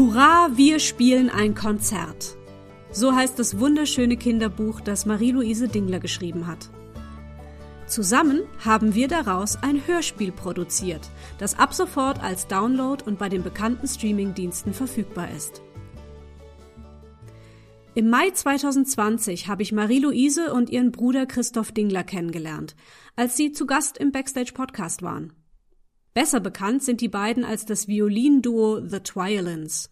Hurra, wir spielen ein Konzert. So heißt das wunderschöne Kinderbuch, das Marie-Louise Dingler geschrieben hat. Zusammen haben wir daraus ein Hörspiel produziert, das ab sofort als Download und bei den bekannten Streamingdiensten verfügbar ist. Im Mai 2020 habe ich Marie-Louise und ihren Bruder Christoph Dingler kennengelernt, als sie zu Gast im Backstage Podcast waren. Besser bekannt sind die beiden als das Violinduo The Twiolins.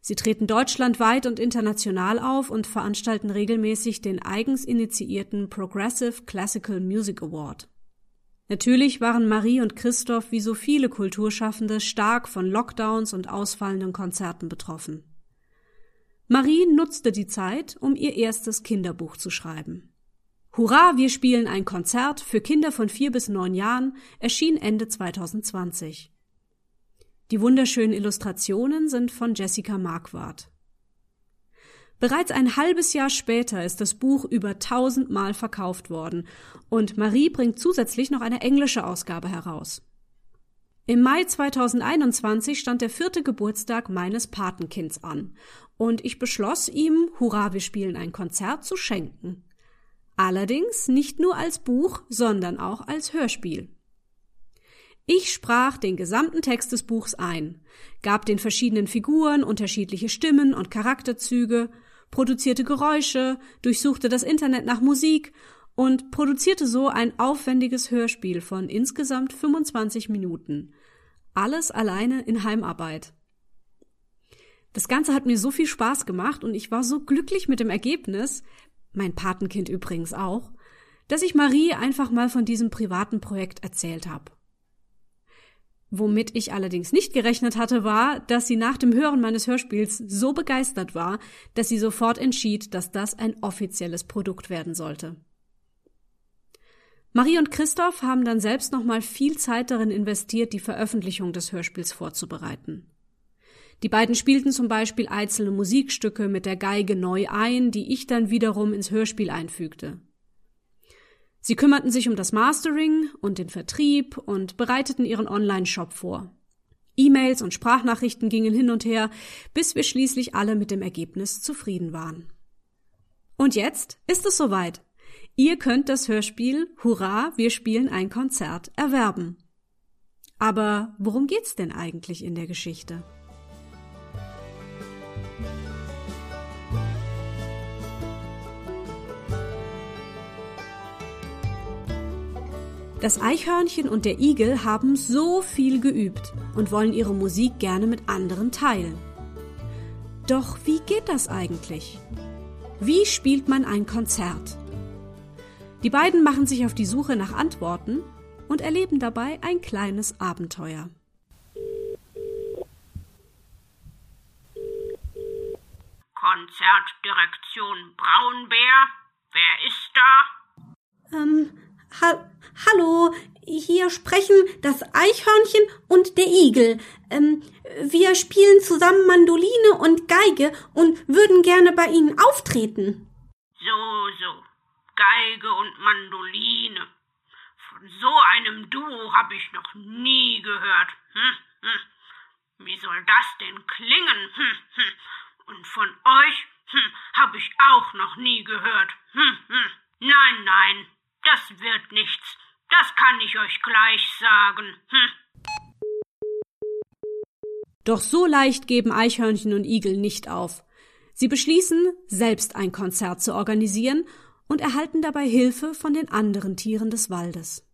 Sie treten deutschlandweit und international auf und veranstalten regelmäßig den eigens initiierten Progressive Classical Music Award. Natürlich waren Marie und Christoph wie so viele Kulturschaffende stark von Lockdowns und ausfallenden Konzerten betroffen. Marie nutzte die Zeit, um ihr erstes Kinderbuch zu schreiben. Hurra, wir spielen ein Konzert für Kinder von vier bis neun Jahren erschien Ende 2020. Die wunderschönen Illustrationen sind von Jessica Marquardt. Bereits ein halbes Jahr später ist das Buch über tausendmal verkauft worden und Marie bringt zusätzlich noch eine englische Ausgabe heraus. Im Mai 2021 stand der vierte Geburtstag meines Patenkinds an und ich beschloss ihm, Hurra, wir spielen ein Konzert zu schenken. Allerdings nicht nur als Buch, sondern auch als Hörspiel. Ich sprach den gesamten Text des Buchs ein, gab den verschiedenen Figuren unterschiedliche Stimmen und Charakterzüge, produzierte Geräusche, durchsuchte das Internet nach Musik und produzierte so ein aufwendiges Hörspiel von insgesamt 25 Minuten. Alles alleine in Heimarbeit. Das Ganze hat mir so viel Spaß gemacht und ich war so glücklich mit dem Ergebnis, mein Patenkind übrigens auch, dass ich Marie einfach mal von diesem privaten Projekt erzählt habe. Womit ich allerdings nicht gerechnet hatte, war, dass sie nach dem Hören meines Hörspiels so begeistert war, dass sie sofort entschied, dass das ein offizielles Produkt werden sollte. Marie und Christoph haben dann selbst nochmal viel Zeit darin investiert, die Veröffentlichung des Hörspiels vorzubereiten. Die beiden spielten zum Beispiel einzelne Musikstücke mit der Geige neu ein, die ich dann wiederum ins Hörspiel einfügte. Sie kümmerten sich um das Mastering und den Vertrieb und bereiteten ihren Online-Shop vor. E-Mails und Sprachnachrichten gingen hin und her, bis wir schließlich alle mit dem Ergebnis zufrieden waren. Und jetzt ist es soweit. Ihr könnt das Hörspiel Hurra, wir spielen ein Konzert erwerben. Aber worum geht's denn eigentlich in der Geschichte? Das Eichhörnchen und der Igel haben so viel geübt und wollen ihre Musik gerne mit anderen teilen. Doch wie geht das eigentlich? Wie spielt man ein Konzert? Die beiden machen sich auf die Suche nach Antworten und erleben dabei ein kleines Abenteuer. Konzertdirektion Braunbär, wer ist da? Ähm, ha Hallo, hier sprechen das Eichhörnchen und der Igel. Ähm, wir spielen zusammen Mandoline und Geige und würden gerne bei Ihnen auftreten. So, so. Geige und Mandoline. Von so einem Duo habe ich noch nie gehört. Hm, hm. Wie soll das denn klingen? Hm, hm. und von euch hm, habe ich auch noch nie gehört. Hm, hm. Nein, nein, das wird nichts. Das kann ich euch gleich sagen. Hm. Doch so leicht geben Eichhörnchen und Igel nicht auf. Sie beschließen, selbst ein Konzert zu organisieren und erhalten dabei Hilfe von den anderen Tieren des Waldes.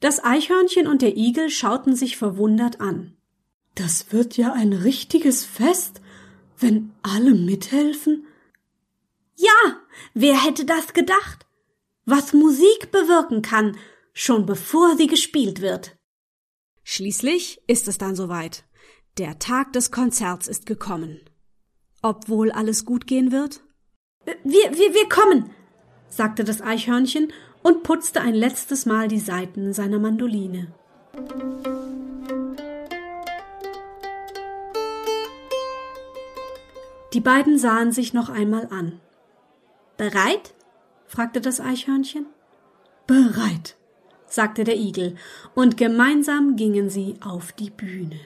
Das Eichhörnchen und der Igel schauten sich verwundert an. Das wird ja ein richtiges Fest, wenn alle mithelfen. Ja, wer hätte das gedacht? Was Musik bewirken kann, schon bevor sie gespielt wird. Schließlich ist es dann soweit. Der Tag des Konzerts ist gekommen. Ob wohl alles gut gehen wird? Wir, wir, wir kommen, sagte das Eichhörnchen und putzte ein letztes Mal die Saiten seiner Mandoline. Die beiden sahen sich noch einmal an. Bereit? Fragte das Eichhörnchen. Bereit, sagte der Igel, und gemeinsam gingen sie auf die Bühne.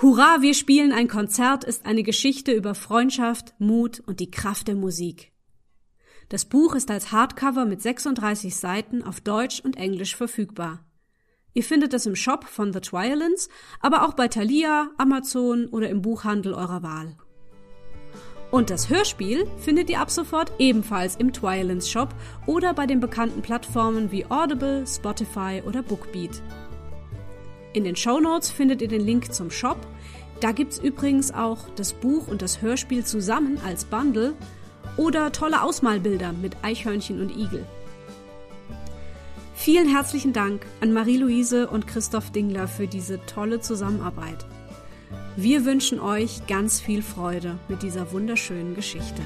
Hurra, wir spielen ein Konzert ist eine Geschichte über Freundschaft, Mut und die Kraft der Musik. Das Buch ist als Hardcover mit 36 Seiten auf Deutsch und Englisch verfügbar. Ihr findet es im Shop von The Twiolins, aber auch bei Thalia, Amazon oder im Buchhandel eurer Wahl. Und das Hörspiel findet ihr ab sofort ebenfalls im Twiolins Shop oder bei den bekannten Plattformen wie Audible, Spotify oder Bookbeat. In den Show Notes findet ihr den Link zum Shop. Da gibt's übrigens auch das Buch und das Hörspiel zusammen als Bundle oder tolle Ausmalbilder mit Eichhörnchen und Igel. Vielen herzlichen Dank an Marie-Louise und Christoph Dingler für diese tolle Zusammenarbeit. Wir wünschen euch ganz viel Freude mit dieser wunderschönen Geschichte.